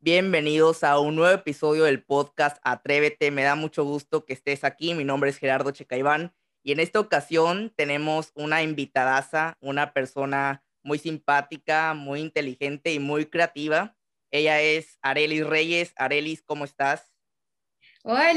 Bienvenidos a un nuevo episodio del podcast Atrévete. Me da mucho gusto que estés aquí. Mi nombre es Gerardo Checaiván y en esta ocasión tenemos una invitadaza, una persona muy simpática, muy inteligente y muy creativa. Ella es Arelis Reyes. Arelis, ¿cómo estás? Hola,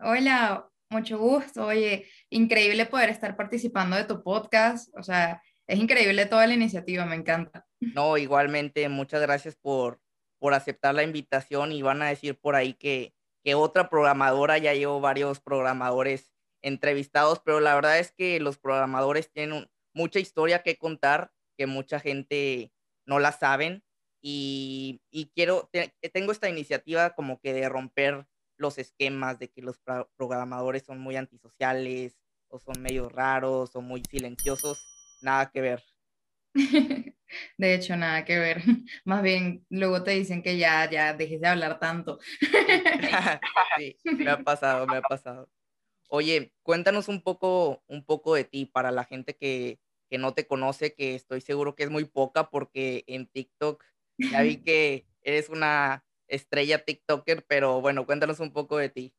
hola, mucho gusto. Oye, increíble poder estar participando de tu podcast. O sea, es increíble toda la iniciativa, me encanta. No, igualmente, muchas gracias por, por aceptar la invitación y van a decir por ahí que, que otra programadora, ya llevo varios programadores entrevistados, pero la verdad es que los programadores tienen mucha historia que contar, que mucha gente no la saben y, y quiero, tengo esta iniciativa como que de romper los esquemas de que los programadores son muy antisociales o son medio raros o muy silenciosos, nada que ver. De hecho, nada que ver. Más bien, luego te dicen que ya, ya dejes de hablar tanto. Sí, me ha pasado, me ha pasado. Oye, cuéntanos un poco, un poco de ti para la gente que, que no te conoce, que estoy seguro que es muy poca porque en TikTok ya vi que eres una estrella TikToker, pero bueno, cuéntanos un poco de ti.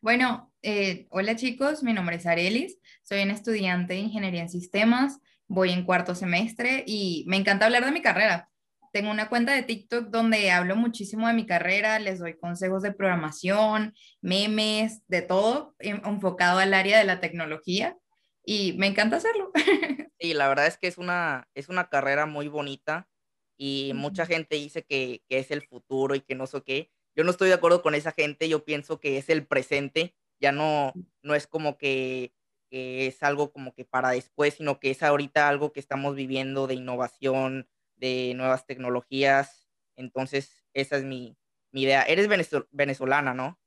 Bueno, eh, hola chicos, mi nombre es Arelis, soy una estudiante de Ingeniería en Sistemas, voy en cuarto semestre y me encanta hablar de mi carrera. Tengo una cuenta de TikTok donde hablo muchísimo de mi carrera, les doy consejos de programación, memes, de todo, enfocado al área de la tecnología y me encanta hacerlo. Sí, la verdad es que es una, es una carrera muy bonita y mucha gente dice que, que, es el futuro y que no sé qué. Yo no estoy de acuerdo con esa gente, yo pienso que es el presente, ya no, no es como que, que es algo como que para después, sino que es ahorita algo que estamos viviendo de innovación, de nuevas tecnologías. Entonces, esa es mi, mi idea. Eres venezolana, ¿no?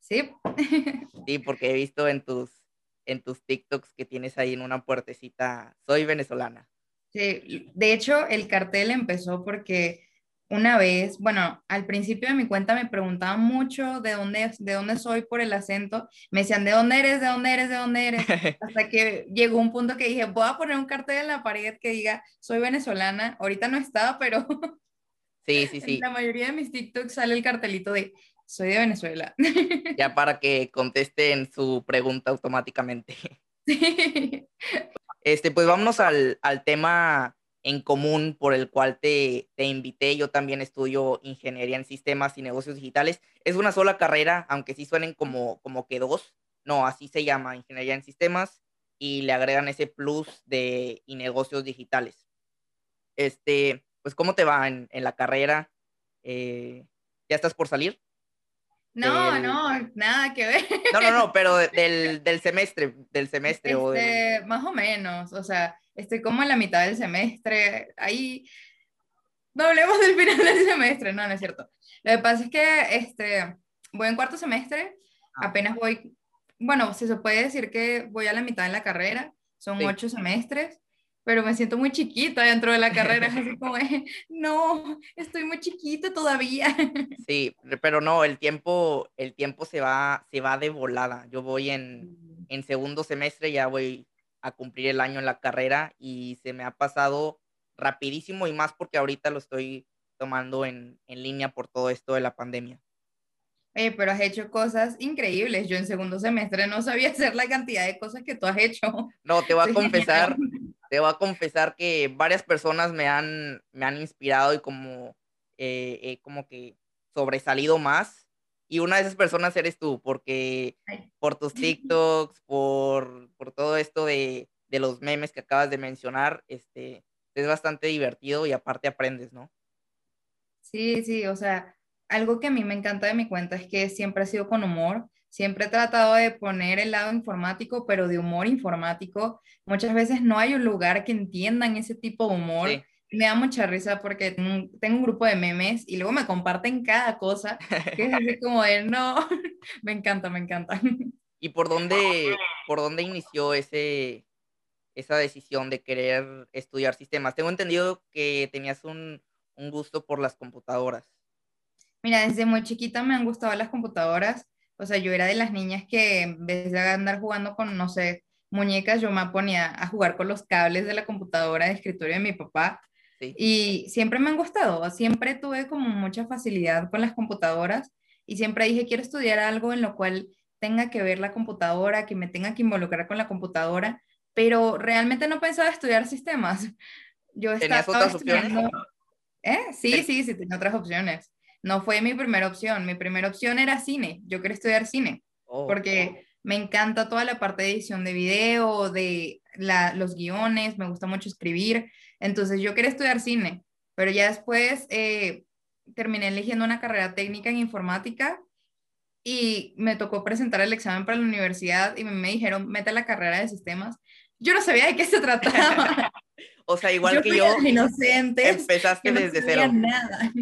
Sí. sí, porque he visto en tus, en tus TikToks que tienes ahí en una puertecita, soy venezolana. Sí, de hecho, el cartel empezó porque una vez, bueno, al principio de mi cuenta me preguntaban mucho de dónde, de dónde soy por el acento. Me decían, ¿de dónde eres? ¿De dónde eres? ¿De dónde eres? Hasta que llegó un punto que dije, voy a poner un cartel en la pared que diga, soy venezolana. Ahorita no estaba, pero sí, sí, sí. En la mayoría de mis TikToks sale el cartelito de, soy de Venezuela. ya para que contesten su pregunta automáticamente. Sí. Este, pues vámonos al, tema en común por el cual te, te, invité. Yo también estudio ingeniería en sistemas y negocios digitales. Es una sola carrera, aunque sí suenen como, como que dos. No, así se llama, ingeniería en sistemas, y le agregan ese plus de y negocios digitales. Este, pues, ¿cómo te va en, la carrera? Eh, ¿Ya estás por salir? No, no, nada que ver. No, no, no, pero del, del semestre, del semestre. o este, Más o menos, o sea, estoy como en la mitad del semestre, ahí no hablemos del final del semestre, no, no es cierto. Lo que pasa es que este, voy en cuarto semestre, ah. apenas voy, bueno, si se puede decir que voy a la mitad de la carrera, son ocho semestres, pero me siento muy chiquita dentro de la carrera, es así como, no, estoy muy chiquita todavía. Sí, pero no, el tiempo, el tiempo se va, se va de volada. Yo voy en, mm. en segundo semestre, ya voy a cumplir el año en la carrera y se me ha pasado rapidísimo y más porque ahorita lo estoy tomando en, en línea por todo esto de la pandemia. Oye, pero has hecho cosas increíbles. Yo en segundo semestre no sabía hacer la cantidad de cosas que tú has hecho. No, te voy a confesar, te voy a confesar que varias personas me han, me han inspirado y como, eh, como que sobresalido más. Y una de esas personas eres tú, porque por tus TikToks, por, por todo esto de, de, los memes que acabas de mencionar, este, es bastante divertido y aparte aprendes, ¿no? Sí, sí, o sea, algo que a mí me encanta de mi cuenta es que siempre ha sido con humor. Siempre he tratado de poner el lado informático, pero de humor informático. Muchas veces no hay un lugar que entiendan ese tipo de humor. Me da mucha risa porque tengo un grupo de memes y luego me comparten cada cosa, que es así como de, no, me encanta, me encanta. ¿Y por dónde, por dónde inició ese, esa decisión de querer estudiar sistemas? Tengo entendido que tenías un, un gusto por las computadoras. Mira, desde muy chiquita me han gustado las computadoras. O sea, yo era de las niñas que en vez de andar jugando con, no sé, muñecas, yo me ponía a jugar con los cables de la computadora de escritorio de mi papá. Y siempre me han gustado, siempre tuve como mucha facilidad con las computadoras y siempre dije, quiero estudiar algo en lo cual tenga que ver la computadora, que me tenga que involucrar con la computadora, pero realmente no pensaba estudiar sistemas. Yo estaba estudiando... ¿Eh? Sí, sí, sí, tenía otras opciones. No fue mi primera opción. Mi primera opción era cine. Yo quería estudiar cine. Oh, porque me encanta toda la parte de edición de video, de los guiones, me gusta mucho escribir. Entonces yo quería estudiar cine, pero ya después eh, terminé eligiendo una carrera técnica en informática y me tocó presentar el examen para la universidad y me, dijeron, mete la carrera de sistemas. Yo no sabía de qué se trataba. o sea, igual que yo. Inocente. Empezaste desde cero. Nada.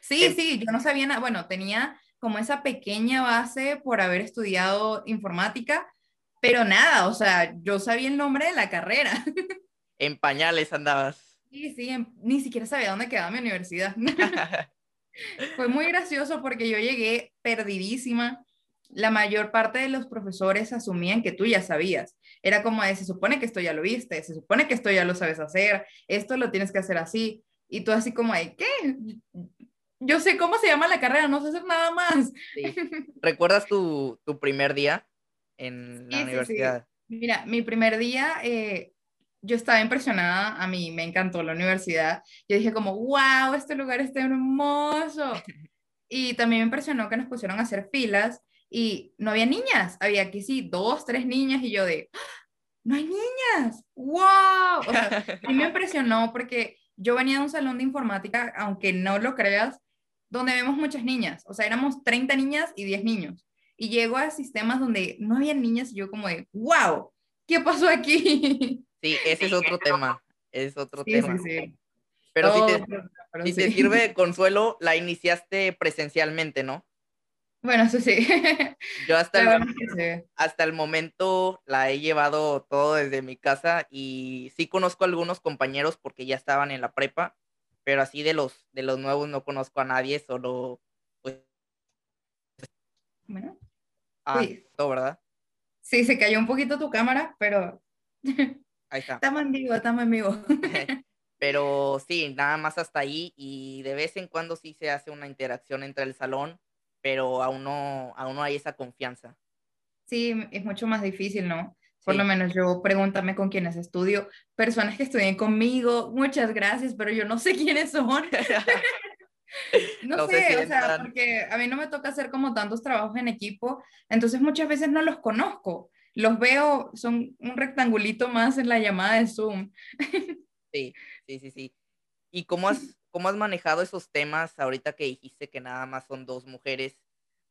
Sí, em sí, yo no sabía nada. Bueno, tenía como esa pequeña base por haber estudiado informática, pero nada, o sea, yo sabía el nombre de la carrera. En pañales andabas. Sí, sí, ni siquiera sabía dónde quedaba mi universidad. Fue muy gracioso porque yo llegué perdidísima. La mayor parte de los profesores asumían que tú ya sabías. Era como de, se supone que esto ya lo viste, se supone que esto ya lo sabes hacer, esto lo tienes que hacer así. Y tú así como de, ¿qué? yo sé cómo se llama la carrera, no sé hacer nada más. ¿Recuerdas tu, primer día en la universidad? Mira, mi primer día, eh, yo estaba impresionada, a mí me encantó la universidad. Yo dije como, wow, este lugar está hermoso. Y también me impresionó que nos pusieron a hacer filas y no había niñas, había aquí sí dos, tres niñas y yo de, ¡Ah! no hay niñas, wow. O sea, me impresionó porque yo venía de un salón de informática, aunque no lo creas, donde vemos muchas niñas, o sea, éramos 30 niñas y 10 niños. Y llego a sistemas donde no había niñas y yo como de, wow, ¿qué pasó aquí? Sí, ese es otro tema, es otro tema. Sí, sí. Pero, si te, si te sirve de consuelo, la iniciaste presencialmente, ¿no? Bueno, eso sí. Yo hasta el, hasta el momento la he llevado todo desde mi casa y sí conozco a algunos compañeros porque ya estaban en la prepa, pero así de los, de los nuevos no conozco a nadie, solo pues... Bueno. Ah, todo, ¿verdad? Sí, se cayó un poquito tu cámara, pero... Ahí está. Estamos en vivo, estamos en vivo. pero sí, nada más hasta ahí y de vez en cuando sí se hace una interacción entre el salón, pero aún no, aún no hay esa confianza. Sí, es mucho más difícil, ¿no? Por lo menos yo pregúntame con quiénes estudio. Personas que estudien conmigo, muchas gracias, pero yo no sé quiénes son. no, sé, o sea, porque a mí no me toca hacer como tantos trabajos en equipo, entonces muchas veces no los conozco. Los veo, son un rectangulito más en la llamada de Zoom. sí, sí, sí, sí. ¿Y cómo has, cómo has manejado esos temas ahorita que dijiste que nada más son dos mujeres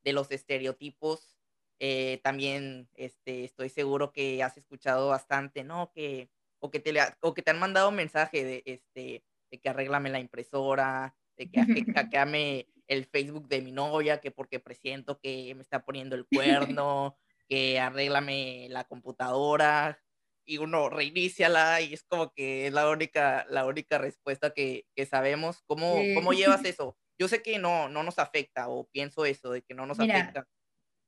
de los estereotipos? Eh, también este, estoy seguro que has escuchado bastante, ¿no? Que, o, que te, o que te han mandado un mensaje de, este, de que arréglame la impresora, de que hackeame el Facebook de mi novia, que porque presiento que me está poniendo el cuerno, que arréglame la computadora, y uno reiníciala y es como que es la única, la única respuesta que, que sabemos. ¿Cómo, ¿Cómo llevas eso? Yo sé que no, no nos afecta o pienso eso, de que no nos afecta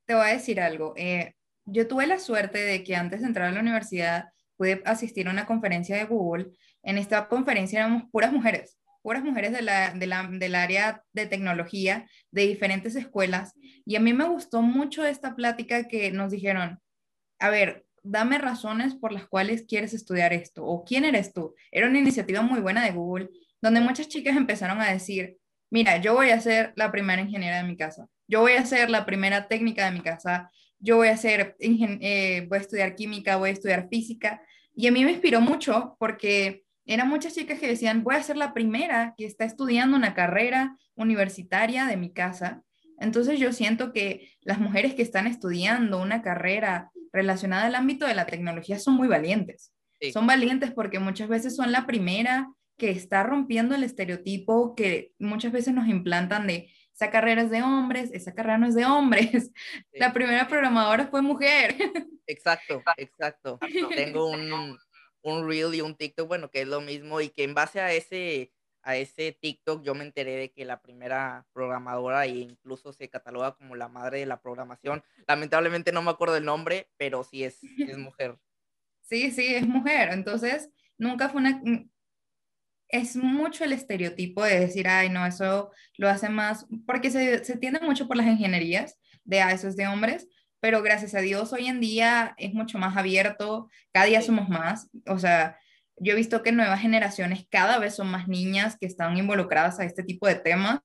te voy a decir algo. Eh, yo tuve la suerte de que antes de entrar a la universidad pude asistir a una conferencia de Google. En esta conferencia éramos puras mujeres, puras mujeres de la, del área de tecnología de diferentes escuelas. Y a mí me gustó mucho esta plática que nos dijeron, a ver, dame razones por las cuales quieres estudiar esto o quién eres tú. Era una iniciativa muy buena de Google, donde muchas chicas empezaron a decir, mira, yo voy a ser la primera ingeniera de mi casa yo voy a hacer la primera técnica de mi casa, yo voy a hacer, eh, voy a estudiar química, voy a estudiar física. Y a mí me inspiró mucho porque eran muchas chicas que decían, voy a ser la primera que está estudiando una carrera universitaria de mi casa. Entonces yo siento que las mujeres que están estudiando una carrera relacionada al ámbito de la tecnología son muy valientes. Son valientes porque muchas veces son la primera que está rompiendo el estereotipo que muchas veces nos implantan de esa carrera es de hombres, esa carrera no es de hombres. La primera programadora fue mujer. Exacto, exacto. Tengo un, un reel y un TikTok, bueno, que es lo mismo y que en base a ese, a ese TikTok yo me enteré de que la primera programadora e incluso se cataloga como la madre de la programación. Lamentablemente no me acuerdo el nombre, pero sí es, es mujer. Sí, sí, es mujer. Entonces, nunca fue una, es mucho el estereotipo de decir, ay, no, eso lo hace más, porque se, se tiende mucho por las ingenierías de, ah, eso es de hombres, pero gracias a Dios hoy en día es mucho más abierto, cada día somos más, o sea, yo he visto que nuevas generaciones cada vez son más niñas que están involucradas a este tipo de temas.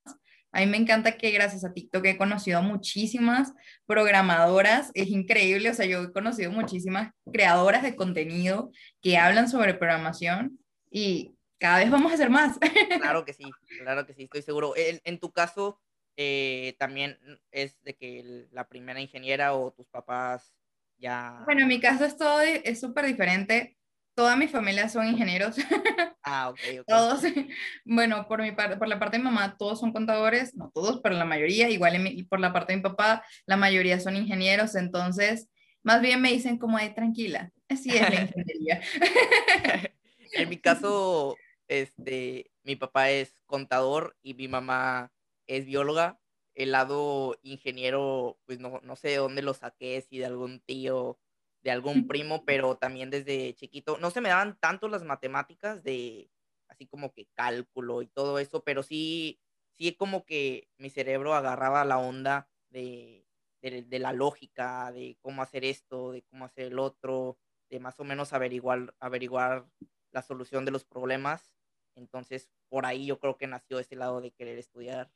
A mí me encanta que gracias a TikTok he conocido a muchísimas programadoras, es increíble, o sea, yo he conocido muchísimas creadoras de contenido que hablan sobre programación y cada vez vamos a hacer más. Claro que sí, claro que sí, estoy seguro. En, tu caso, eh, también es de que la primera ingeniera o tus papás ya... Bueno, en mi caso es todo, es súper diferente. Toda mi familia son ingenieros. Ah, ok, ok. Todos, bueno, por, mi parte, por la parte de mamá, todos son contadores, no todos, pero la mayoría, igual por la parte de mi papá, la mayoría son ingenieros, entonces, más bien me dicen como, de tranquila, así es la ingeniería. en mi caso, este, mi papá es contador y mi mamá es bióloga. El lado ingeniero, pues no, no sé de dónde lo saqué, si de algún tío de algún primo, pero también desde chiquito. No se me daban tanto las matemáticas de así como que cálculo y todo eso, pero sí, sí como que mi cerebro agarraba la onda de, de, la lógica, de cómo hacer esto, de cómo hacer el otro, de más o menos averiguar, averiguar la solución de los problemas. Entonces, por ahí yo creo que nació ese lado de querer estudiar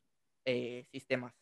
eh, sistemas.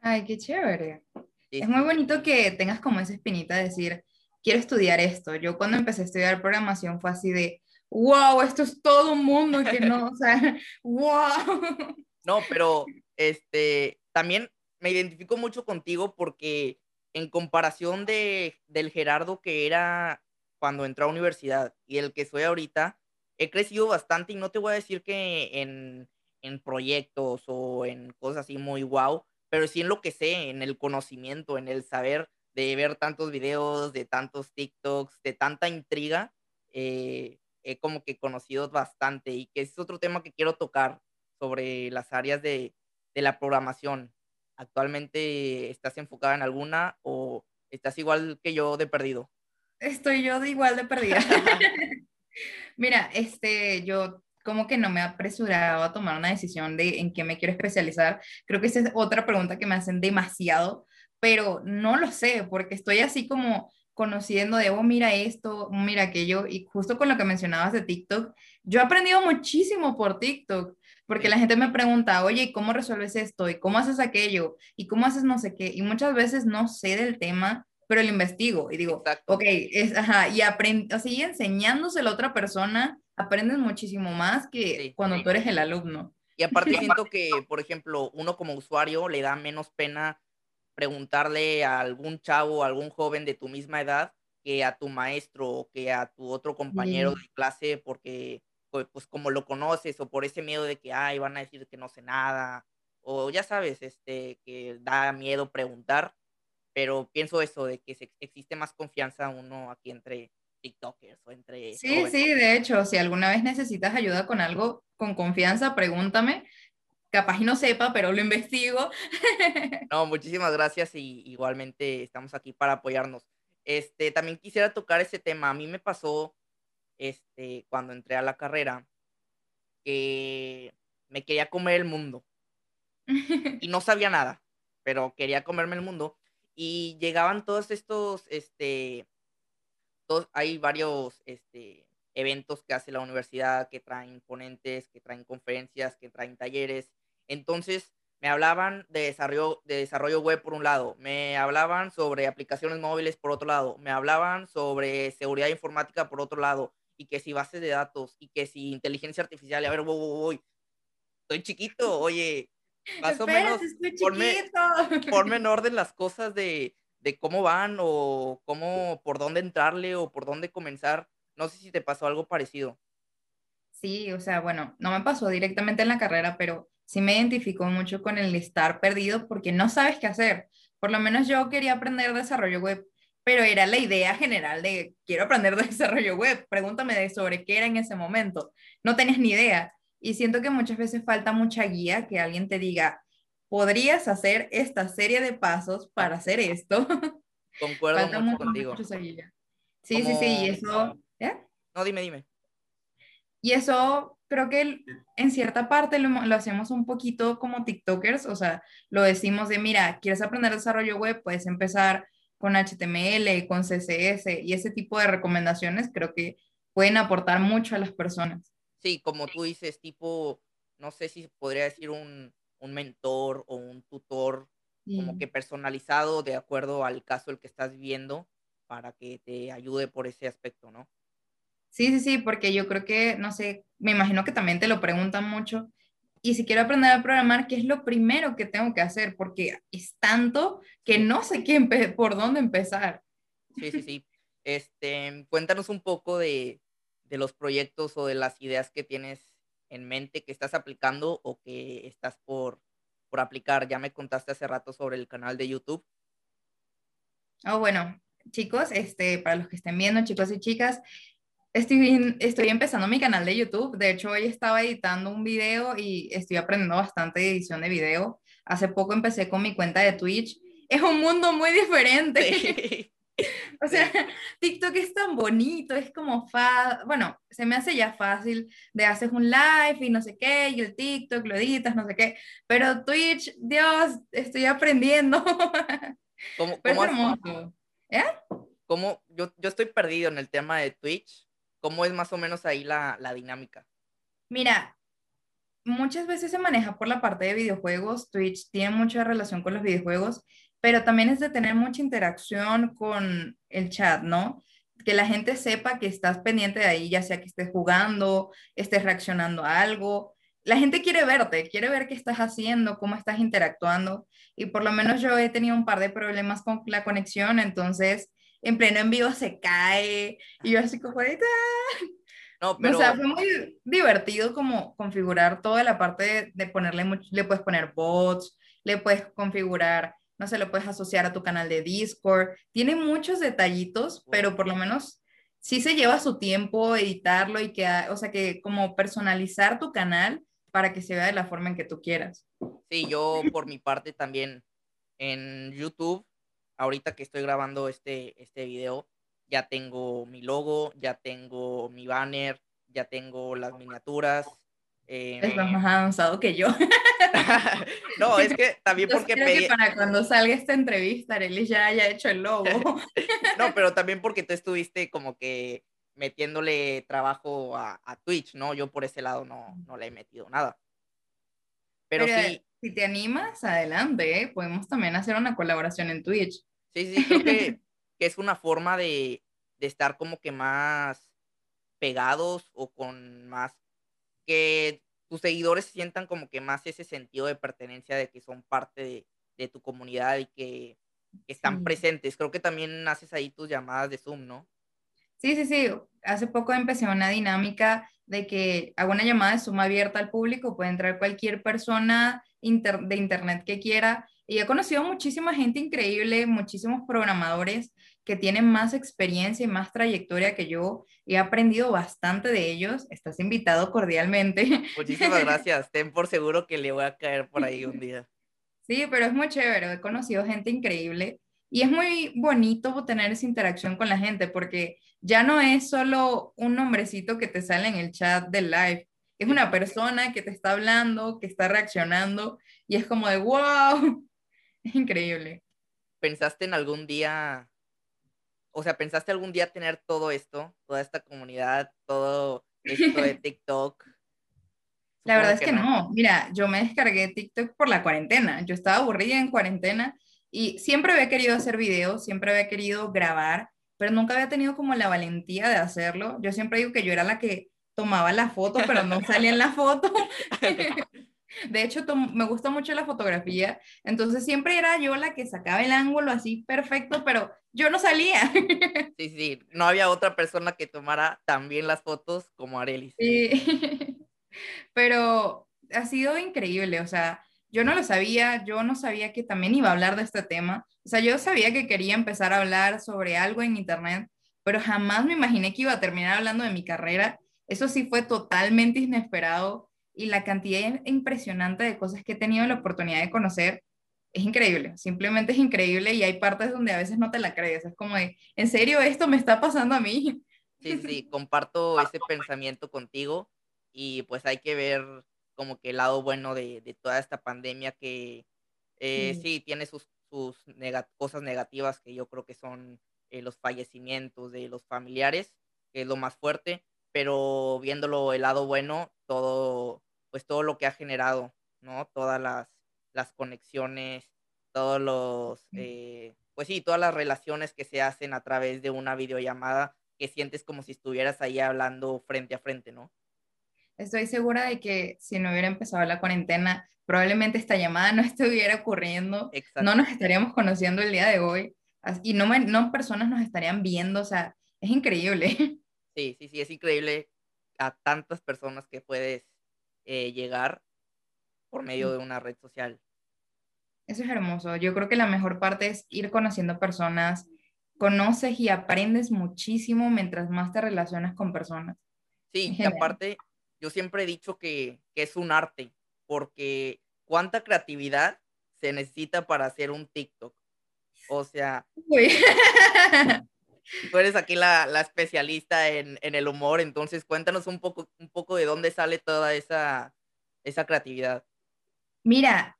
Ay, qué chévere. Es muy bonito que tengas como esa espinita de decir, quiero estudiar esto. Yo cuando empecé a estudiar programación fue así de, wow, esto es todo un mundo que no, o sea, wow. No, pero este, también me identifico mucho contigo porque en comparación de, del Gerardo que era cuando entró a universidad y el que soy ahorita, he crecido bastante y no te voy a decir que en, en proyectos o en cosas así muy wow, pero sí en lo que sé, en el conocimiento, en el saber de ver tantos videos, de tantos TikToks, de tanta intriga, eh, he como que conocido bastante y que es otro tema que quiero tocar sobre las áreas de, de la programación. ¿Actualmente estás enfocada en alguna o estás igual que yo de perdido? Estoy yo de igual de perdida. Mira, este, yo como que no me he apresurado a tomar una decisión de en qué me quiero especializar. Creo que esa es otra pregunta que me hacen demasiado pero no lo sé, porque estoy así como conociendo de, oh, mira esto, mira aquello, y justo con lo que mencionabas de TikTok, yo he aprendido muchísimo por TikTok, porque la gente me pregunta, oye, ¿cómo resuelves esto? ¿Y cómo haces aquello? ¿Y cómo haces no sé qué? Y muchas veces no sé del tema, pero lo investigo y digo, ok, es, ajá, y aprendo, así enseñándoselo a otra persona, aprendes muchísimo más que cuando tú eres el alumno. Y aparte siento que, por ejemplo, uno como usuario le da menos pena preguntarle a algún chavo, a algún joven de tu misma edad que a tu maestro o que a tu otro compañero de clase porque pues, pues, como lo conoces o por ese miedo de que ay van a decir que no sé nada o ya sabes este que da miedo preguntar pero pienso eso de que existe más confianza uno aquí entre TikTokers o entre sí sí de hecho si alguna vez necesitas ayuda con algo con confianza pregúntame capaz y no sepa, pero lo investigo. No, muchísimas gracias y igualmente estamos aquí para apoyarnos. Este, también quisiera tocar ese tema. A mí me pasó, este, cuando entré a la carrera, que me quería comer el mundo y no sabía nada, pero quería comerme el mundo y llegaban todos estos, este, hay varios, este, eventos que hace la universidad, que traen ponentes, que traen conferencias, que traen talleres. Entonces, me hablaban de desarrollo, de desarrollo web por un lado, me hablaban sobre aplicaciones móviles por otro lado, me hablaban sobre seguridad informática por otro lado, y que si bases de datos, y que si inteligencia artificial, a ver, voy, voy, voy. estoy chiquito, oye, más o menos, ponme, en orden las cosas de, de cómo van o cómo, por dónde entrarle o por dónde comenzar no sé si te pasó algo parecido. Sí, o sea, bueno, no me pasó directamente en la carrera, pero sí me identificó mucho con el estar perdido porque no sabes qué hacer. Por lo menos yo quería aprender desarrollo web, pero era la idea general de quiero aprender desarrollo web, pregúntame de sobre qué era en ese momento. No tenías ni idea. Y siento que muchas veces falta mucha guía, que alguien te diga, podrías hacer esta serie de pasos para hacer esto. Concuerdo mucho, contigo. Sí, sí, sí, y eso no, dime, dime. Y eso creo que en cierta parte lo, lo, hacemos un poquito como TikTokers, o sea, lo decimos de, mira, quieres aprender desarrollo web, puedes empezar con HTML, con CSS y ese tipo de recomendaciones creo que pueden aportar mucho a las personas. Sí, como tú dices, tipo, no sé si podría decir un, un mentor o un tutor como que personalizado de acuerdo al caso el que estás viendo para que te ayude por ese aspecto, ¿no? Sí, sí, sí, porque yo creo que, no sé, me imagino que también te lo preguntan mucho. Y si quiero aprender a programar, ¿qué es lo primero que tengo que hacer? Porque es tanto que no sé qué por dónde empezar. Sí, sí, sí. Este, cuéntanos un poco de, de los proyectos o de las ideas que tienes en mente que estás aplicando o que estás por, por aplicar. Ya me contaste hace rato sobre el canal de YouTube. Oh, bueno, chicos, este, para los que estén viendo, chicos y chicas, estoy, estoy empezando mi canal de YouTube. De hecho, hoy estaba editando un video y estoy aprendiendo bastante de edición de video. Hace poco empecé con mi cuenta de Twitch. Es un mundo muy diferente. O sea, TikTok es tan bonito, es como fácil, bueno, se me hace ya fácil de hacer un live y no sé qué, y el TikTok lo editas, no sé qué, pero Twitch, Dios, estoy aprendiendo. ¿Cómo, cómo hermoso. ¿Eh? ¿Cómo? Yo, yo estoy perdido en el tema de Twitch. ¿Cómo es más o menos ahí la, la dinámica? Mira, muchas veces se maneja por la parte de videojuegos. Twitch tiene mucha relación con los videojuegos pero también es de tener mucha interacción con el chat, ¿no? Que la gente sepa que estás pendiente de ahí, ya sea que estés jugando, estés reaccionando a algo. La gente quiere verte, quiere ver qué estás haciendo, cómo estás interactuando. Y por lo menos yo he tenido un par de problemas con la conexión, entonces en pleno en vivo se cae y yo así como No, pero... O sea, fue muy divertido como configurar toda la parte de, de ponerle, le puedes poner bots, le puedes configurar no se lo puedes asociar a tu canal de Discord. Tiene muchos detallitos, pero por lo menos sí se lleva su tiempo editarlo y que, o sea, que como personalizar tu canal para que se vea de la forma en que tú quieras. Sí, yo por mi parte también en YouTube, ahorita que estoy grabando este, este video, ya tengo mi logo, ya tengo mi banner, ya tengo las miniaturas, es más em, avanzado que yo. no, es que también porque pedí... para cuando salga esta entrevista, Arely ya haya hecho el logo. no, pero también porque tú estuviste como que metiéndole trabajo a, Twitch, ¿no? Yo por ese lado no, no le he metido nada. Pero, sí. Si te animas, adelante, ¿eh? podemos también hacer una colaboración en Twitch. Sí, sí, creo que, que es una forma de, de estar como que más pegados o con más que tus seguidores sientan como que más ese sentido de pertenencia de que son parte de, tu comunidad y que, están presentes. Creo que también haces ahí tus llamadas de Zoom, ¿no? Sí, sí, sí. Hace poco empecé una dinámica de que hago una llamada de Zoom abierta al público, puede entrar cualquier persona de internet que quiera. Y he conocido muchísima gente increíble, muchísimos programadores que tienen más experiencia y más trayectoria que yo. He aprendido bastante de ellos. Estás invitado cordialmente. Muchísimas gracias. Ten por seguro que le voy a caer por ahí un día. Sí, pero es muy chévere. He conocido gente increíble y es muy bonito tener esa interacción con la gente porque ya no es solo un nombrecito que te sale en el chat del live. Es una persona que te está hablando, que está reaccionando y es como de wow. Es increíble. ¿Pensaste en algún día o sea, ¿pensaste algún día tener todo esto, toda esta comunidad, todo esto de TikTok? La verdad es que, no. Mira, yo me descargué TikTok por la cuarentena. Yo estaba aburrida en cuarentena y siempre había querido hacer videos, siempre había querido grabar, pero nunca había tenido como la valentía de hacerlo. Yo siempre digo que yo era la que tomaba la foto, pero no salía en la foto. De hecho, me gusta mucho la fotografía, entonces siempre era yo la que sacaba el ángulo así perfecto, pero yo no salía. Sí, sí, no había otra persona que tomara también las fotos como Arelis. Sí, pero ha sido increíble, o sea, yo no lo sabía, yo no sabía que también iba a hablar de este tema, o sea, yo sabía que quería empezar a hablar sobre algo en Internet, pero jamás me imaginé que iba a terminar hablando de mi carrera. Eso sí fue totalmente inesperado y la cantidad impresionante de cosas que he tenido la oportunidad de conocer es increíble, simplemente es increíble y hay partes donde a veces no te la crees, es como de, ¿en serio esto me está pasando a mí? Sí, sí, comparto ese pensamiento contigo. y pues hay que ver como que el lado bueno de, toda esta pandemia que eh, sí. tiene sus, sus cosas negativas que yo creo que son eh, los fallecimientos de los familiares, que es lo más fuerte, pero viéndolo el lado bueno, todo, pues todo lo que ha generado, ¿no? Todas las, las conexiones, todos los, eh, pues sí, todas las relaciones que se hacen a través de una videollamada que sientes como si estuvieras ahí hablando frente a frente, ¿no? Estoy segura de que si no hubiera empezado la cuarentena, probablemente esta llamada no estuviera ocurriendo, no nos estaríamos conociendo el día de hoy y no, no personas nos estarían viendo, o sea, es increíble. Sí, sí, sí, es increíble a tantas personas que puedes eh, llegar por medio de una red social. Eso es hermoso. Yo creo que la mejor parte es ir conociendo personas, conoces y aprendes muchísimo mientras más te relacionas con personas. Sí, y aparte, yo siempre he dicho que, que es un arte, porque cuánta creatividad se necesita para hacer un TikTok. O sea, tú eres aquí la, especialista en, el humor, entonces cuéntanos un poco, un poco de dónde sale toda esa, esa creatividad. Mira,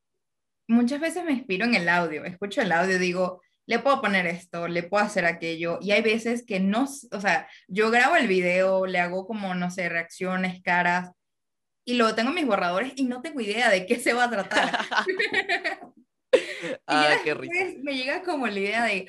muchas veces me inspiro en el audio, escucho el audio y digo, le puedo poner esto, le puedo hacer aquello, y hay veces que no, o sea, yo grabo el video, le hago como, no sé, reacciones, caras, y luego tengo mis borradores y no tengo idea de qué se va a tratar. ah, qué Me llega como la idea de,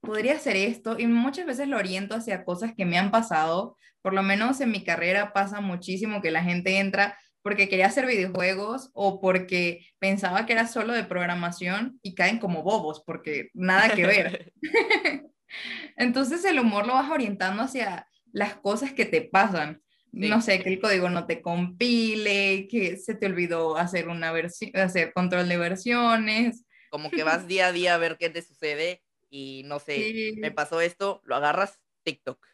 podría hacer esto, y muchas veces lo oriento hacia cosas que me han pasado, por lo menos en mi carrera pasa muchísimo que la gente entra porque quería hacer videojuegos o porque pensaba que era solo de programación y caen como bobos porque nada que ver. Entonces el humor lo vas orientando hacia las cosas que te pasan. No sé, que el código no te compile, que se te olvidó hacer una versión, hacer control de versiones. Como que vas día a día a ver qué te sucede y no sé, me pasó esto, lo agarras TikTok.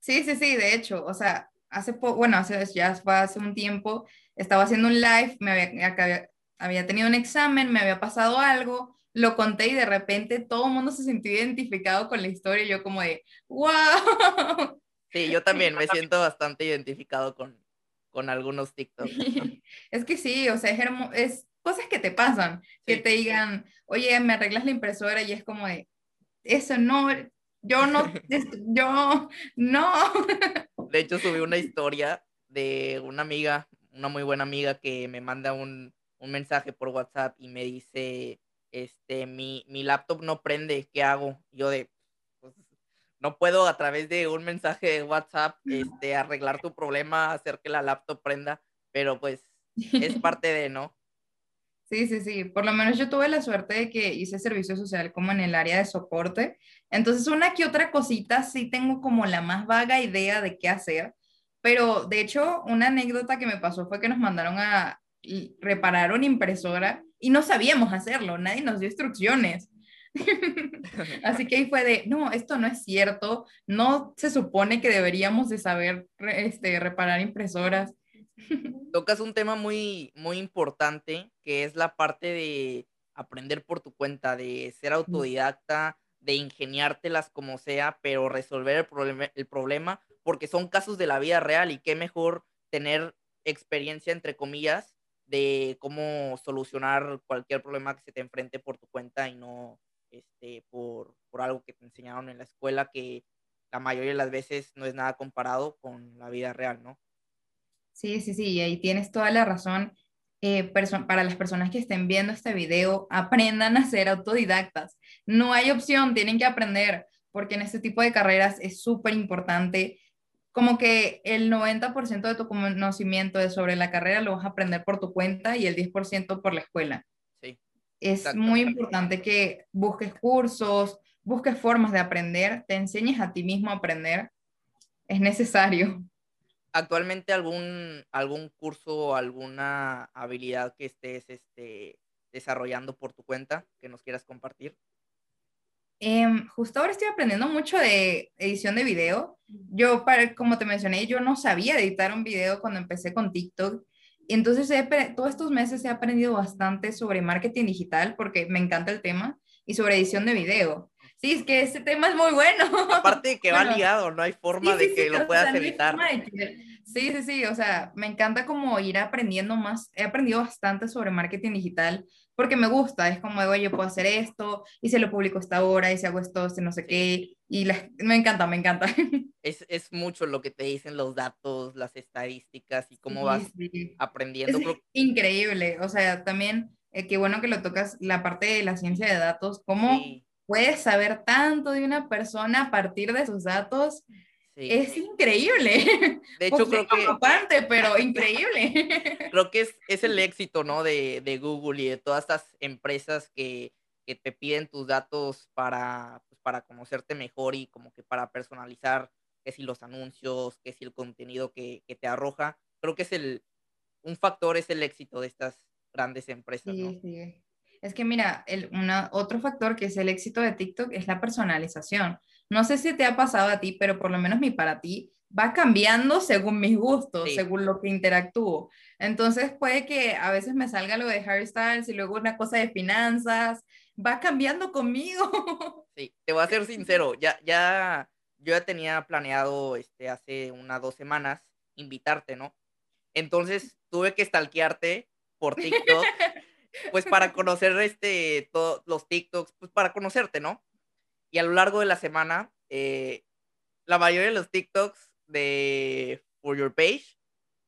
Sí, sí, sí, de hecho, o sea, hace poco, bueno, hace, ya fue hace un tiempo, estaba haciendo un live, me había, había tenido un examen, me había pasado algo, lo conté y de repente todo el mundo se sintió identificado con la historia y yo como de, wow. Sí, yo también me siento bastante identificado con, con algunos TikToks. es que sí, o sea, es, es cosas que te pasan, que te digan, oye, me arreglas la impresora y es como de, eso no, yo no, yo no. De hecho, subí una historia de una amiga, una muy buena amiga que me manda un, mensaje por WhatsApp y me dice, este, mi, mi laptop no prende, ¿qué hago? yo de, pues, no puedo a través de un mensaje de WhatsApp este, arreglar tu problema, hacer que la laptop prenda, pero pues es parte de, ¿no? Sí, sí, sí. Por lo menos yo tuve la suerte de que hice servicio social como en el área de soporte. Entonces, una que otra cosita sí tengo como la más vaga idea de qué hacer. Pero de hecho, una anécdota que me pasó fue que nos mandaron a reparar una impresora y no sabíamos hacerlo. Nadie nos dio instrucciones. Así que ahí fue de, no, esto no es cierto. No se supone que deberíamos de saber este, reparar impresoras. Tocas un tema muy, muy importante, que es la parte de aprender por tu cuenta, de ser autodidacta, de ingeniártelas como sea, pero resolver el problema, el problema, porque son casos de la vida real y qué mejor tener experiencia, entre comillas, de cómo solucionar cualquier problema que se te enfrente por tu cuenta y no este, por, por algo que te enseñaron en la escuela, que la mayoría de las veces no es nada comparado con la vida real, ¿no? Sí, sí, sí, ahí tienes toda la razón. Eh, para las personas que estén viendo este video, aprendan a ser autodidactas. No hay opción, tienen que aprender, porque en este tipo de carreras es súper importante. Como que el 90% de tu conocimiento de sobre la carrera lo vas a aprender por tu cuenta y el 10% por la escuela. Sí. Es muy importante que busques cursos, busques formas de aprender, te enseñes a ti mismo a aprender. Es necesario actualmente algún, algún curso o alguna habilidad que estés este, desarrollando por tu cuenta que nos quieras compartir? Em, justo ahora estoy aprendiendo mucho de edición de video. Yo, para, como te mencioné, yo no sabía editar un video cuando empecé con TikTok. Entonces, todos estos meses he aprendido bastante sobre marketing digital porque me encanta el tema y sobre edición de video. Sí, es que ese tema es muy bueno. Aparte de que va ligado, no hay forma de que lo puedas evitar. Sí, sí, sí, o sea, me encanta como ir aprendiendo más, he aprendido bastante sobre marketing digital porque me gusta, es como, oye, puedo hacer esto y se lo publico esta hora y si hago esto, si no sé qué, y me encanta, me encanta. Es, es, mucho lo que te dicen los datos, las estadísticas y cómo vas aprendiendo. Es increíble, o sea, también, eh, qué bueno que lo tocas, la parte de la ciencia de datos, cómo puedes saber tanto de una persona a partir de sus datos es increíble. De hecho, creo que... pero increíble. Creo que es, es el éxito, ¿no? De, de, Google y de todas estas empresas que, que te piden tus datos para, pues, para conocerte mejor y como que para personalizar, que si los anuncios, que si el contenido que, que te arroja. Creo que es el, un factor es el éxito de estas grandes empresas, sí, ¿no? Sí. Es que mira, el, una, otro factor que es el éxito de TikTok es la personalización. No sé si te ha pasado a ti, pero por lo menos mi para ti va cambiando según mis gustos, según lo que interactúo. Entonces puede que a veces me salga lo de Harry Styles y luego una cosa de finanzas, va cambiando conmigo. Sí, te voy a ser sincero, ya, ya, yo ya tenía planeado este, hace unas dos semanas invitarte, ¿no? Entonces tuve que stalkearte por TikTok, pues para conocer este, todos los TikToks, pues para conocerte, ¿no? Y a lo largo de la semana, eh, la mayoría de los TikToks de For Your Page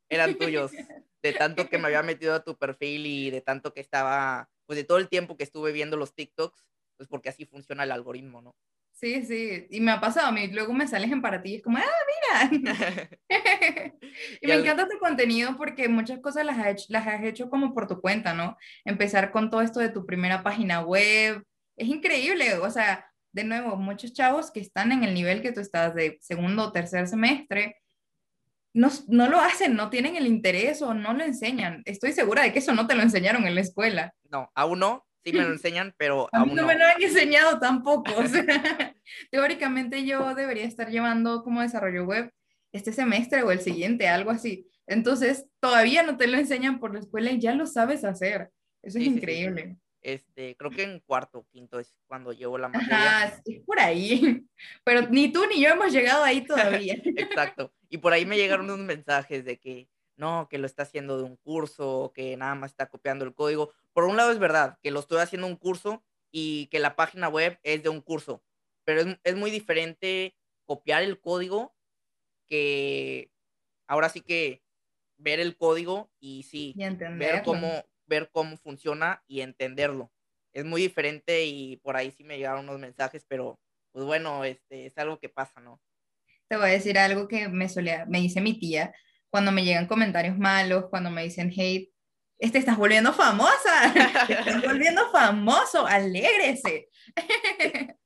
eran tuyos. de tanto que me había metido a tu perfil y de tanto que estaba, pues de todo el tiempo que estuve viendo los TikToks, pues porque así funciona el algoritmo, ¿no? Sí, sí, y me ha pasado a mí, luego me sales en para ti y es como, ah, mira. y, me encanta tu contenido porque muchas cosas las has, hecho, las has hecho como por tu cuenta, ¿no? Empezar con todo esto de tu primera página web, es increíble, o sea, de nuevo, muchos chavos que están en el nivel que tú estás de segundo o tercer semestre, no, no lo hacen, no tienen el interés o no lo enseñan. Estoy segura de que eso no te lo enseñaron en la escuela. No, aún no, sí me lo enseñan, pero a mí no, me lo han enseñado tampoco. teóricamente yo debería estar llevando como desarrollo web este semestre o el siguiente, algo así. Entonces, todavía no te lo enseñan por la escuela y ya lo sabes hacer. Eso es increíble. Este, creo que en cuarto o quinto es cuando llevo la materia. Ah, sí, por ahí. Pero ni tú ni yo hemos llegado ahí todavía. Exacto. Y por ahí me llegaron unos mensajes de que no, que lo está haciendo de un curso, que nada más está copiando el código. Por un lado es verdad, que lo estoy haciendo un curso y que la página web es de un curso, pero es, es muy diferente copiar el código que ahora sí que ver el código y sí, ver cómo, ver cómo funciona y entenderlo. Es muy diferente y por ahí sí me llegaron unos mensajes, pero pues bueno, este, es algo que pasa, ¿no? Te voy a decir algo que me, solía, me dice mi tía cuando me llegan comentarios malos, cuando me dicen hate, este estás volviendo famosa, estás volviendo famoso, alégrese.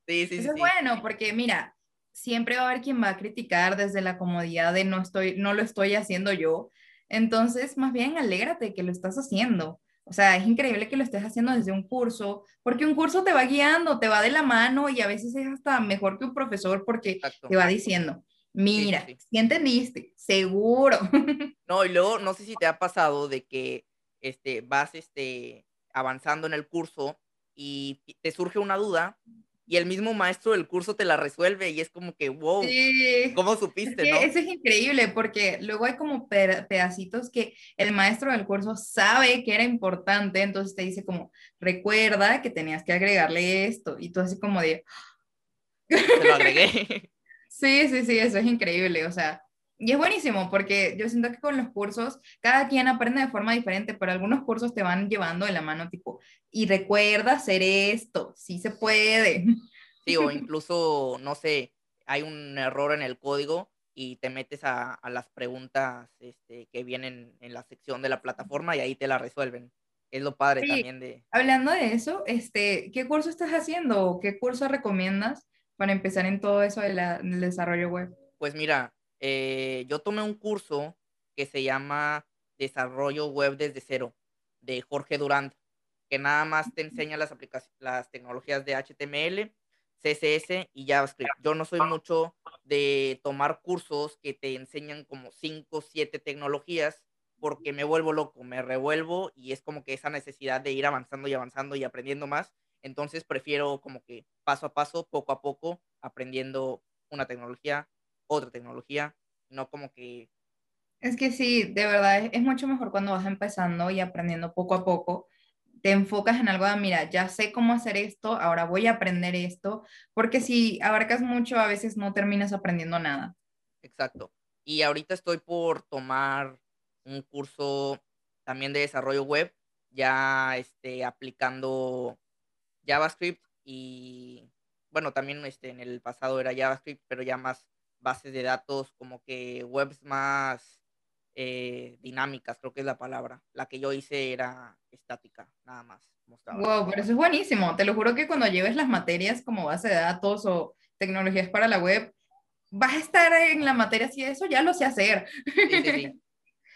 Sí, sí, Eso es bueno, porque mira, siempre va a haber quien va a criticar desde la comodidad de no, estoy, no lo estoy haciendo yo. Entonces, más bien, alégrate que lo estás haciendo. O sea, es increíble que lo estés haciendo desde un curso, porque un curso te va guiando, te va de la mano y a veces es hasta mejor que un profesor porque te va diciendo, mira, si entendiste, seguro. No, y luego no sé si te ha pasado de que este, vas este, avanzando en el curso y te surge una duda y el mismo maestro del curso te la resuelve y es como que, wow, ¿cómo supiste? no? Eso es increíble porque luego hay como pedacitos que el maestro del curso sabe que era importante, entonces te dice como, recuerda que tenías que agregarle esto y tú así como de... Te lo agregué. sí, sí, sí, eso es increíble, o sea, y es buenísimo porque yo siento que con los cursos cada quien aprende de forma diferente, pero algunos cursos te van llevando de la mano tipo, y recuerda hacer esto, sí se puede. Sí, o incluso, no sé, hay un error en el código y te metes a, a las preguntas este, que vienen en la sección de la plataforma y ahí te la resuelven. Es lo padre también de... Hablando de eso, este, ¿qué curso estás haciendo o qué curso recomiendas para empezar en todo eso de del desarrollo web? Pues mira, eh, yo tomé un curso que se llama Desarrollo Web desde cero, de Jorge Durand, que nada más te enseña las, las tecnologías de HTML, CSS y JavaScript. Yo no soy mucho de tomar cursos que te enseñan como 5 o 7 tecnologías porque me vuelvo loco, me revuelvo y es como que esa necesidad de ir avanzando y avanzando y aprendiendo más. Entonces prefiero como que paso a paso, poco a poco, aprendiendo una tecnología otra tecnología, no como que Es que sí, de verdad es, es mucho mejor cuando vas empezando y aprendiendo poco a poco. Te enfocas en algo de, mira, ya sé cómo hacer esto, ahora voy a aprender esto, porque si abarcas mucho, a veces no terminas aprendiendo nada. Exacto. Y ahorita estoy por tomar un curso también de desarrollo web, ya este, aplicando JavaScript y, bueno, también este, en el pasado era JavaScript, pero ya más bases de datos, como que webs más eh, dinámicas, creo que es la palabra. La que yo hice era estática, nada más. Wow, pero eso es buenísimo. Te lo juro que cuando lleves las materias como base de datos o tecnologías para la web, vas a estar en la materia si eso ya lo sé hacer. Sí, sí, sí.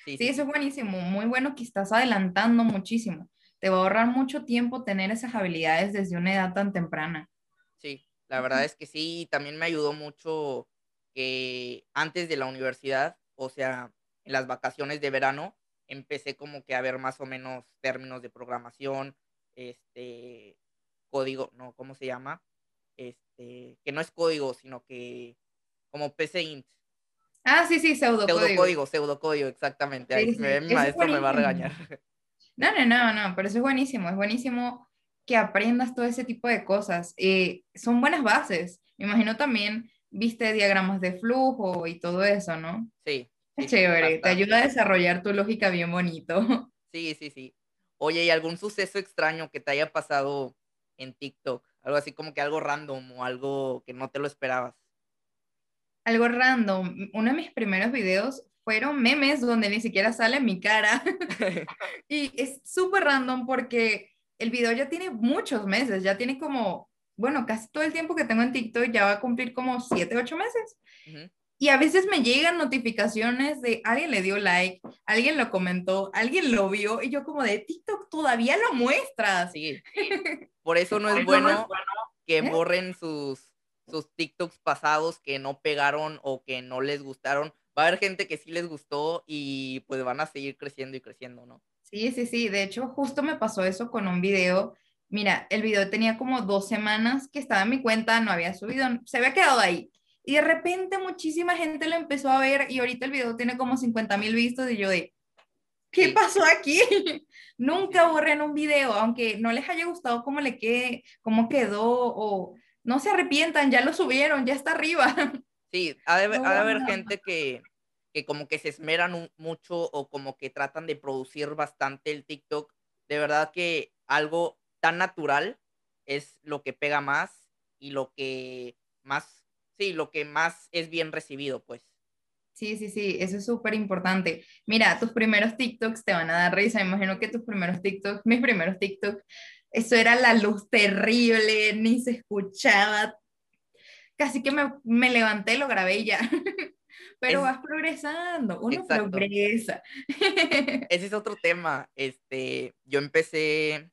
sí, eso es buenísimo. Muy bueno que estás adelantando muchísimo. Te va a ahorrar mucho tiempo tener esas habilidades desde una edad tan temprana. Sí, la verdad es que sí. También me ayudó mucho que antes de la universidad, o sea, en las vacaciones de verano, empecé como que a ver más o menos términos de programación, este, código, no, ¿cómo se llama? Este, que no es código, sino que como PCInt. Ah, sí, sí, pseudocódigo. Pseudocódigo, pseudocódigo, exactamente. Ahí mi maestro me va a regañar. No, no, no, no, pero eso es buenísimo, es buenísimo que aprendas todo ese tipo de cosas. Eh, son buenas bases. Me imagino también, viste diagramas de flujo y todo eso, ¿no? Sí. Es chévere, te ayuda a desarrollar tu lógica bien bonito. Sí, sí, sí. Oye, ¿y algún suceso extraño que te haya pasado en TikTok? Algo así como que algo random o algo que no te lo esperabas algo random. Uno de mis primeros videos fueron memes donde ni siquiera sale mi cara. y es súper random porque el video ya tiene muchos meses, ya tiene como, bueno, casi todo el tiempo que tengo en TikTok ya va a cumplir como 7, 8 meses. Y a veces me llegan notificaciones de alguien le dio like, alguien lo comentó, alguien lo vio y yo como de TikTok todavía lo muestras. Sí. Por eso no es bueno que ¿Eh? borren sus sus TikToks pasados que no pegaron o que no les gustaron. Va a haber gente que sí les gustó y pues van a seguir creciendo y creciendo, ¿no? Sí, sí, sí. De hecho, justo me pasó eso con un video. Mira, el video tenía como dos semanas que estaba en mi cuenta, no había subido, se había quedado ahí. Y de repente muchísima gente lo empezó a ver y ahorita el video tiene como 50 mil vistos y yo de, ¿qué pasó aquí? Nunca borren un video, aunque no les haya gustado cómo le quede, cómo quedó o no se arrepientan, ya lo subieron, ya está arriba. Sí, ha de, haber gente que, que como que se esmeran mucho o como que tratan de producir bastante el TikTok. De verdad que algo tan natural es lo que pega más y lo que más, sí, lo que más es bien recibido, pues. Sí, sí, sí, eso es súper importante. Mira, tus primeros TikToks te van a dar risa. Imagino que tus primeros TikToks, mis primeros TikToks, eso era la luz terrible, ni se escuchaba. Casi que me, me levanté, lo grabé y ya. Pero vas progresando, uno progresa. Ese es otro tema. Este, yo empecé,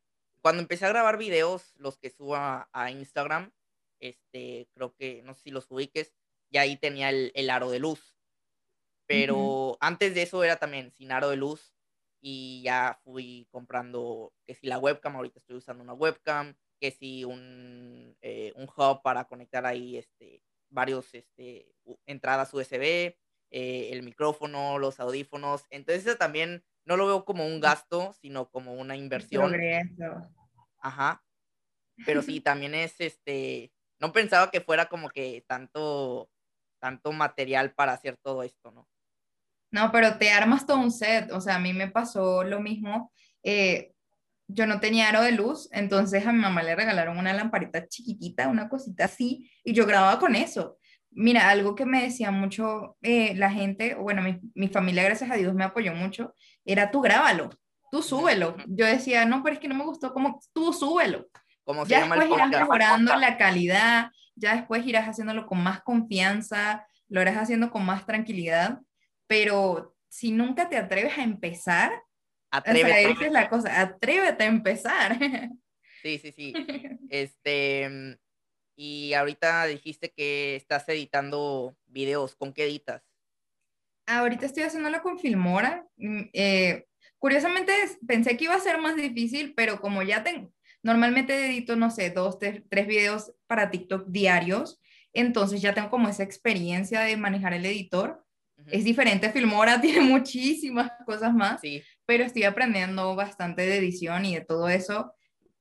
cuando empecé a grabar videos, los que subo a, Instagram, este, creo que, no sé si los ubiques, y ahí tenía el, aro de luz. Pero antes de eso era también sin aro de luz y ya fui comprando que si la webcam, ahorita estoy usando una webcam, que si un, eh, un hub para conectar ahí este, varios este, entradas USB, eh, el micrófono, los audífonos. Entonces eso también no lo veo como un gasto, sino como una inversión. Ajá. Pero sí, también es este, no pensaba que fuera como que tanto, tanto material para hacer todo esto, ¿no? No, pero te armas todo un set. O sea, a mí me pasó lo mismo. Eh, yo no tenía aro de luz, entonces a mi mamá le regalaron una lamparita chiquitita, una cosita así, y yo grababa con eso. Mira, algo que me decía mucho eh, la gente, bueno, mi, mi, familia, gracias a Dios, me apoyó mucho, era tú grábalo, tú súbelo. Yo decía, no, pero es que no me gustó, como tú súbelo. Como ya después irás mejorando la calidad, ya después irás haciéndolo con más confianza, lo irás haciendo con más tranquilidad pero si nunca te atreves a empezar, atrévete. esa es la cosa, atrévete a empezar. Sí, sí, sí. Este, y ahorita dijiste que estás editando videos, ¿con qué editas? Ahorita estoy haciéndolo con Filmora. Mm, eh, curiosamente pensé que iba a ser más difícil, pero como ya tengo, normalmente edito, no sé, dos, tres, tres videos para TikTok diarios, entonces ya tengo como esa experiencia de manejar el editor Es diferente, Filmora tiene muchísimas cosas más, sí. pero estoy aprendiendo bastante de edición y de todo eso.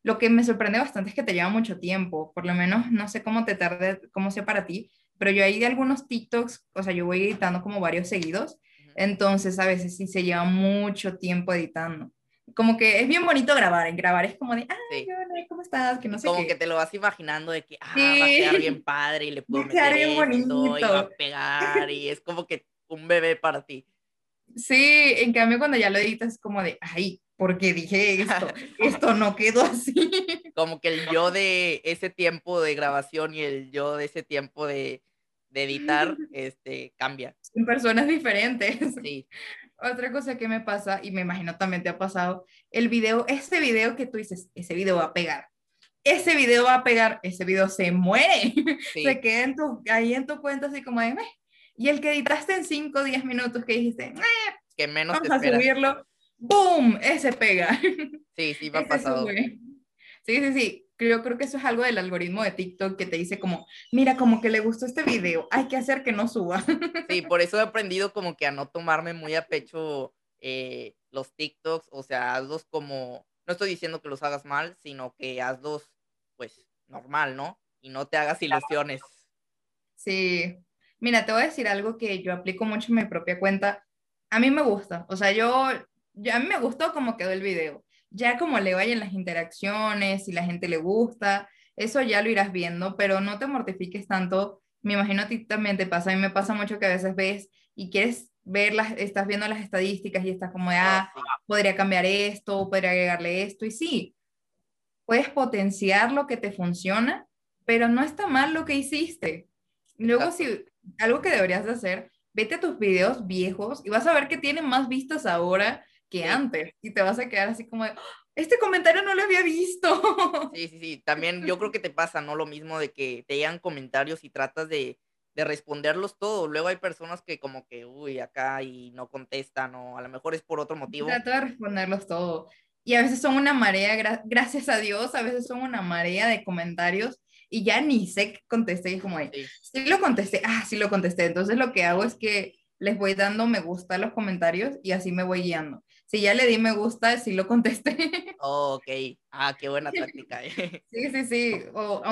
Lo que me sorprende bastante es que te lleva mucho tiempo, por lo menos no sé cómo te tarde, cómo sea para ti, pero yo ahí de algunos TikToks, o sea, yo voy editando como varios seguidos, entonces a veces sí se lleva mucho tiempo editando. Como que es bien bonito grabar, en grabar es como de, ay, ¿cómo estás? Que no sé Como que te lo vas imaginando de que, ah, va a quedar bien padre y le puedo meter bien bonito. y va a pegar y es como que un bebé para ti. Sí, en cambio cuando ya lo editas es como de, ay, porque dije esto, esto no quedó así. Como que el yo de ese tiempo de grabación y el yo de ese tiempo de, de editar, este, cambia. Son personas diferentes. Sí. Otra cosa que me pasa, y me imagino también te ha pasado, el video, ese video que tú dices, ese video va a pegar. Ese video va a pegar, ese video se muere. Se queda en tu, ahí en tu cuenta así como de, Meh. y el que editaste en 5 o 10 minutos que dijiste, que menos vamos a subirlo, ¡boom! Ese pega. Sí, sí, ha pasado. Sí, sí, sí. Yo creo que eso es algo del algoritmo de TikTok que te dice como, mira, como que le gustó este video, hay que hacer que no suba. Sí, por eso he aprendido como que a no tomarme muy a pecho eh, los TikToks, o sea, hazlos como, no estoy diciendo que los hagas mal, sino que hazlos, pues, normal, ¿no? Y no te hagas ilusiones. Sí. Mira, te voy a decir algo que yo aplico mucho en mi propia cuenta. A mí me gusta, o sea, yo ya a mí me gustó cómo quedó el video. Ya como le vayan las interacciones, si la gente le gusta, eso ya lo irás viendo, pero no te mortifiques tanto. Me imagino a ti también te pasa, a mí me pasa mucho que a veces ves y quieres verlas, estás viendo las estadísticas y estás como ah, podría cambiar esto, podría agregarle esto, y sí, puedes potenciar lo que te funciona, pero no está mal lo que hiciste. Luego, si algo que deberías de hacer, vete a tus videos viejos y vas a ver que tienen más vistas ahora que antes y te vas a quedar así como de, ¡Ah! este comentario no lo había visto. Sí, sí, sí, también yo creo que te pasa, ¿no? Lo mismo de que te llegan comentarios y tratas de, de responderlos todos. Luego hay personas que como que, uy, acá y no contestan o a lo mejor es por otro motivo. Trato de responderlos todos. Y a veces son una marea, gracias a Dios, a veces son una marea de comentarios y ya ni sé qué contesté. Y como, sí. sí lo contesté, ah, sí lo contesté. Entonces lo que hago es que les voy dando me gusta a los comentarios y así me voy guiando si ya le di me gusta, sí lo contesté. Oh, ok, ah, qué buena táctica. Eh. Sí, sí, sí. O,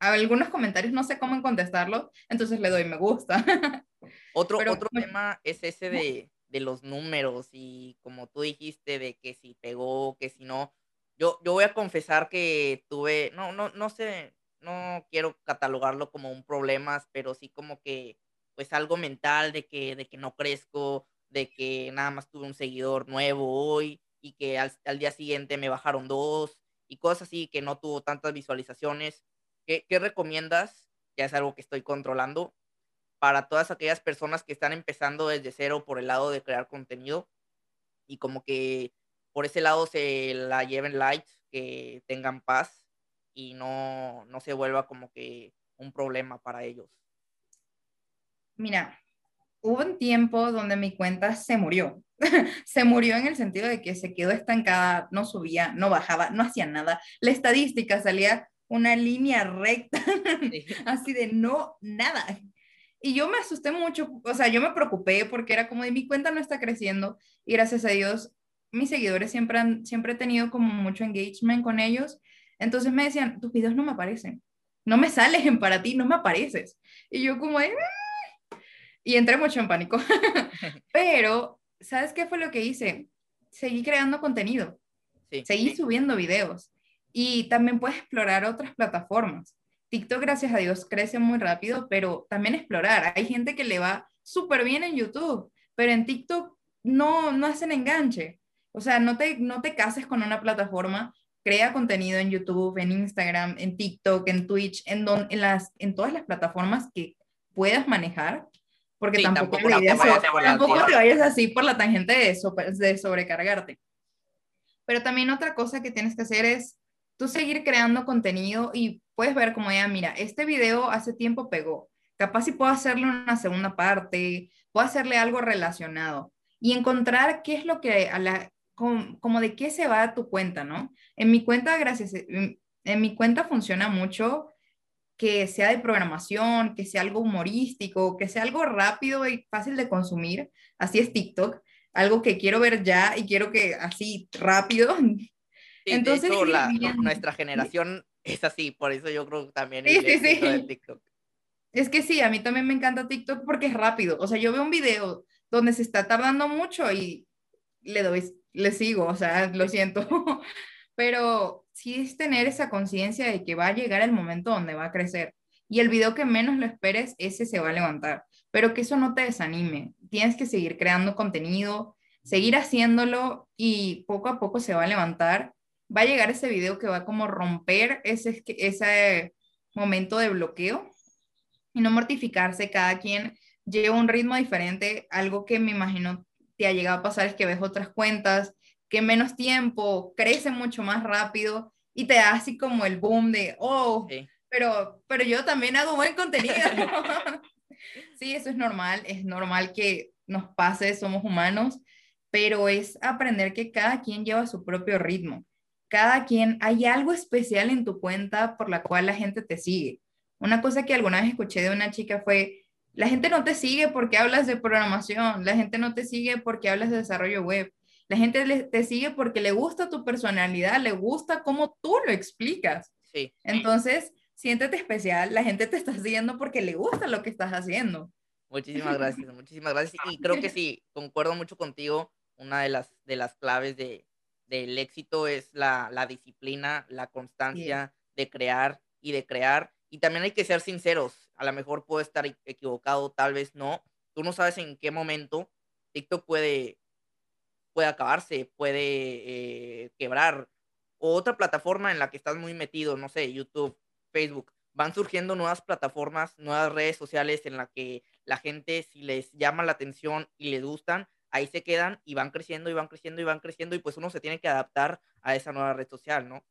algunos comentarios no sé cómo contestarlo, entonces le doy me gusta. Otro, otro tema es ese de, de, los números y como tú dijiste, de que si pegó, que si no. Yo, yo voy a confesar que tuve, no, no, no sé, no quiero catalogarlo como un problema, pero sí como que, pues algo mental de que, de que no crezco, de que nada más tuve un seguidor nuevo hoy y que al, día siguiente me bajaron dos y cosas así que no tuvo tantas visualizaciones. ¿Qué, ¿Qué, recomiendas? Ya es algo que estoy controlando para todas aquellas personas que están empezando desde cero por el lado de crear contenido y como que por ese lado se la lleven light, que tengan paz y no, no se vuelva como que un problema para ellos. Mira, hubo un tiempo donde mi cuenta se murió. se murió en el sentido de que se quedó estancada, no subía, no bajaba, no hacía nada. La estadística salía una línea recta, así de no, nada. Y yo me asusté mucho, o sea, yo me preocupé porque era como de mi cuenta no está creciendo y gracias a Dios mis seguidores siempre han siempre he tenido como mucho engagement con ellos. Entonces me decían, tus videos no me aparecen. No me salen para ti, no me apareces. Y yo como de, y entré mucho en pánico. Pero, ¿sabes qué fue lo que hice? Seguí creando contenido. Seguí subiendo videos. Y también puedes explorar otras plataformas. TikTok, gracias a Dios, crece muy rápido, pero también explorar. Hay gente que le va súper bien en YouTube, pero en TikTok no, no hacen enganche. O sea, no te, no te cases con una plataforma, crea contenido en YouTube, en Instagram, en TikTok, en Twitch, en, don, en, las, en todas las plataformas que puedas manejar porque tampoco, te, vayas así por la tangente de, de sobrecargarte. Pero también otra cosa que tienes que hacer es tú seguir creando contenido y puedes ver como ya, mira, este video hace tiempo pegó, capaz si puedo hacerle una segunda parte, puedo hacerle algo relacionado y encontrar qué es lo que, a la, como, de qué se va a tu cuenta, ¿no? En mi cuenta, gracias, en mi cuenta funciona mucho que sea de programación, que sea algo humorístico, que sea algo rápido y fácil de consumir. Así es TikTok, algo que quiero ver ya y quiero que así rápido. Entonces, nuestra generación es así, por eso yo creo que también es de TikTok. Es que sí, a mí también me encanta TikTok porque es rápido. O sea, yo veo un video donde se está tardando mucho y le doy, le sigo, o sea, lo siento. Pero sí es tener esa conciencia de que va a llegar el momento donde va a crecer. Y el video que menos lo esperes, ese se va a levantar. Pero que eso no te desanime. Tienes que seguir creando contenido, seguir haciéndolo y poco a poco se va a levantar. Va a llegar ese video que va como romper ese, ese momento de bloqueo y no mortificarse. Cada quien lleva un ritmo diferente. Algo que me imagino te ha llegado a pasar es que ves otras cuentas que menos tiempo crece mucho más rápido y te da así como el boom de, oh, pero, pero yo también hago buen contenido. sí, eso es normal, es normal que nos pase, somos humanos, pero es aprender que cada quien lleva su propio ritmo. Cada quien, hay algo especial en tu cuenta por la cual la gente te sigue. Una cosa que alguna vez escuché de una chica fue, la gente no te sigue porque hablas de programación, la gente no te sigue porque hablas de desarrollo web, la gente te sigue porque le gusta tu personalidad, le gusta cómo tú lo explicas. Sí. Entonces, siéntete especial, la gente te está siguiendo porque le gusta lo que estás haciendo. Muchísimas gracias, muchísimas gracias. Y creo que sí, concuerdo mucho contigo. Una de las, de las claves de, del éxito es la, la disciplina, la constancia de crear y de crear y también hay que ser sinceros. A lo mejor puedo estar equivocado, tal vez no. Tú no sabes en qué momento TikTok puede, puede acabarse, puede eh, quebrar. O otra plataforma en la que estás muy metido, no sé, YouTube, Facebook. Van surgiendo nuevas plataformas, nuevas redes sociales en las que la gente, si les llama la atención y les gustan, ahí se quedan y van creciendo y van creciendo y van creciendo y pues uno se tiene que adaptar a esa nueva red social, ¿no?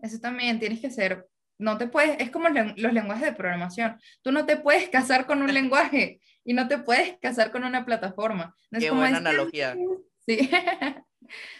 Eso también, tienes que ser no te puedes, es como los lenguajes de programación. Tú no te puedes casar con un lenguaje y no te puedes casar con una plataforma. Qué buena analogía. Sí.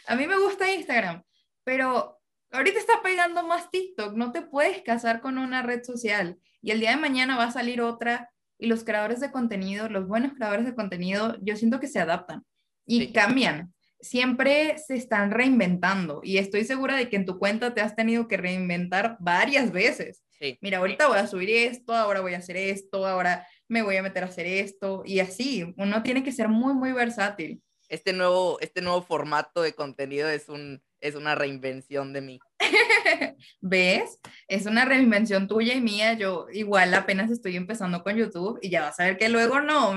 A mí me gusta Instagram, pero ahorita está pegando más TikTok. No te puedes casar con una red social y el día de mañana va a salir otra y los creadores de contenido, los buenos creadores de contenido, yo siento que se adaptan y cambian siempre se están reinventando y estoy segura de que en tu cuenta te has tenido que reinventar varias veces. Mira, ahorita voy a subir esto, ahora voy a hacer esto, ahora me voy a meter a hacer esto y así, uno tiene que ser muy, muy versátil. Este nuevo, este nuevo formato de contenido es, un, es una reinvención de mí. ¿Ves? Es una reinvención tuya y mía. Yo igual apenas estoy empezando con YouTube y ya vas a ver que luego no.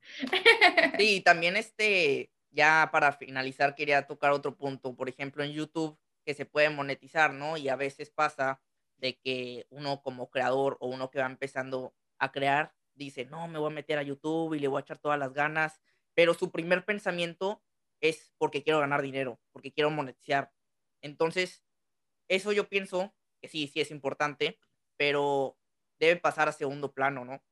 sí, también este, ya para finalizar quería tocar otro punto, por ejemplo en YouTube que se puede monetizar, ¿no? Y a veces pasa de que uno como creador o uno que va empezando a crear dice, no, me voy a meter a YouTube y le voy a echar todas las ganas, pero su primer pensamiento es porque quiero ganar dinero, porque quiero monetizar. Entonces, eso yo pienso que sí, sí es importante, pero debe pasar a segundo plano, ¿no?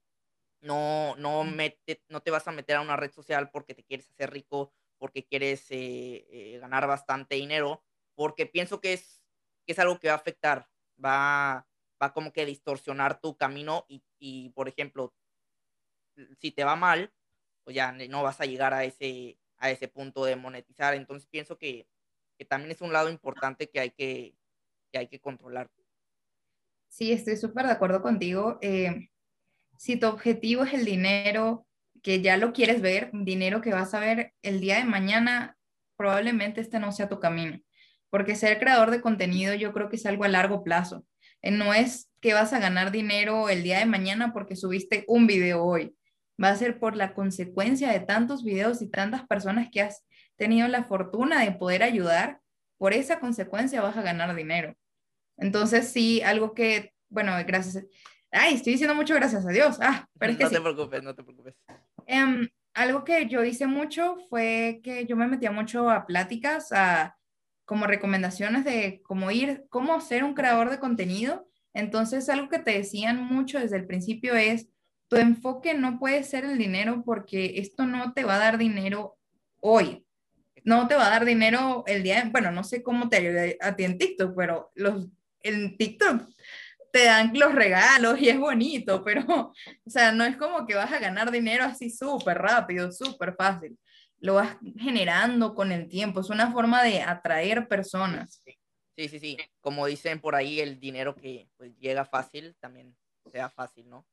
No, no, mete, no te vas a meter a una red social porque te quieres hacer rico porque quieres eh, eh, ganar bastante dinero, porque pienso que es, es algo que va a afectar, va, va como que distorsionar tu camino y, por ejemplo, si te va mal, pues ya no vas a llegar a ese, a ese punto de monetizar. Entonces pienso que, también es un lado importante que hay que, que, hay que controlar. Sí, estoy súper de acuerdo contigo. Eh, si tu objetivo es el dinero, que ya lo quieres ver, dinero que vas a ver el día de mañana, probablemente este no sea tu camino. Porque ser creador de contenido yo creo que es algo a largo plazo. Eh, no es que vas a ganar dinero el día de mañana porque subiste un video hoy. Va a ser por la consecuencia de tantos videos y tantas personas que has tenido la fortuna de poder ayudar. Por esa consecuencia vas a ganar dinero. Entonces, sí, algo que, bueno, gracias. Ay, estoy diciendo mucho gracias a Dios. Ah, pero es que no te preocupes, no te preocupes. Em, algo que yo hice mucho fue que yo me metía mucho a pláticas, a como recomendaciones de cómo ir, cómo ser un creador de contenido. Entonces, algo que te decían mucho desde el principio es, tu enfoque no puede ser el dinero porque esto no te va a dar dinero hoy. No te va a dar dinero el día, bueno, no sé cómo te ayuda a ti en TikTok, pero los, en TikTok te dan los regalos y es bonito, pero, o sea, no es como que vas a ganar dinero así súper rápido, súper fácil. Lo vas generando con el tiempo, es una forma de atraer personas. Sí, sí, sí. Como dicen por ahí, el dinero que pues, llega fácil también sea fácil, ¿no?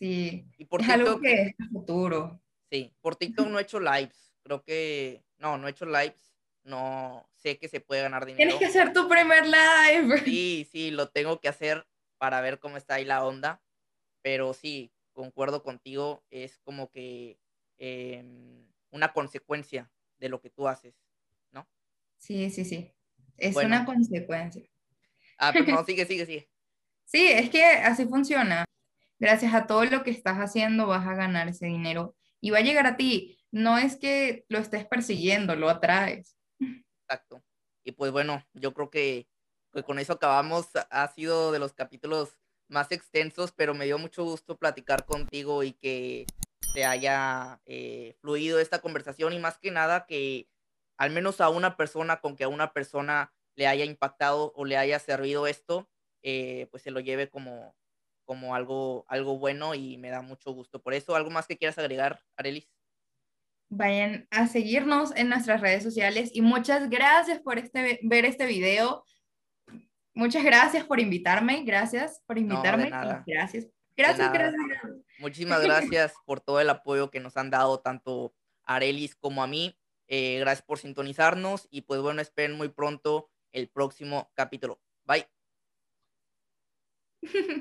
Sí. Y por es algo que es futuro. Sí, por TikTok no he hecho lives. Creo que, no, no he hecho lives. No sé que se puede ganar dinero. Tienes que hacer tu primer live. Sí, sí, lo tengo que hacer para ver cómo está ahí la onda. Pero sí, concuerdo contigo, es como que em, una consecuencia de lo que tú haces, ¿no? Sí, sí, sí. Es una consecuencia. Ah, pero no, sigue, sigue, sigue. Sí, es que así funciona. Gracias a todo lo que estás haciendo vas a ganar ese dinero y va a llegar a ti. No es que lo estés persiguiendo, lo atraes. Exacto. Y pues bueno, yo creo que pues con eso acabamos. Ha sido de los capítulos más extensos, pero me dio mucho gusto platicar contigo y que te haya eh, fluido esta conversación y más que nada que al menos a una persona, con que a una persona le haya impactado o le haya servido esto, eh, pues se lo lleve como, como algo, algo bueno y me da mucho gusto por eso. ¿Algo más que quieras agregar, Arelis? Vayan a seguirnos en nuestras redes sociales y muchas gracias por este, ver este video. Muchas gracias por invitarme, gracias por invitarme. Gracias. Gracias, gracias. Muchísimas gracias por todo el apoyo que nos han dado tanto a Arelis como a mí. Eh, gracias por sintonizarnos y pues bueno, esperen muy pronto el próximo capítulo. Bye.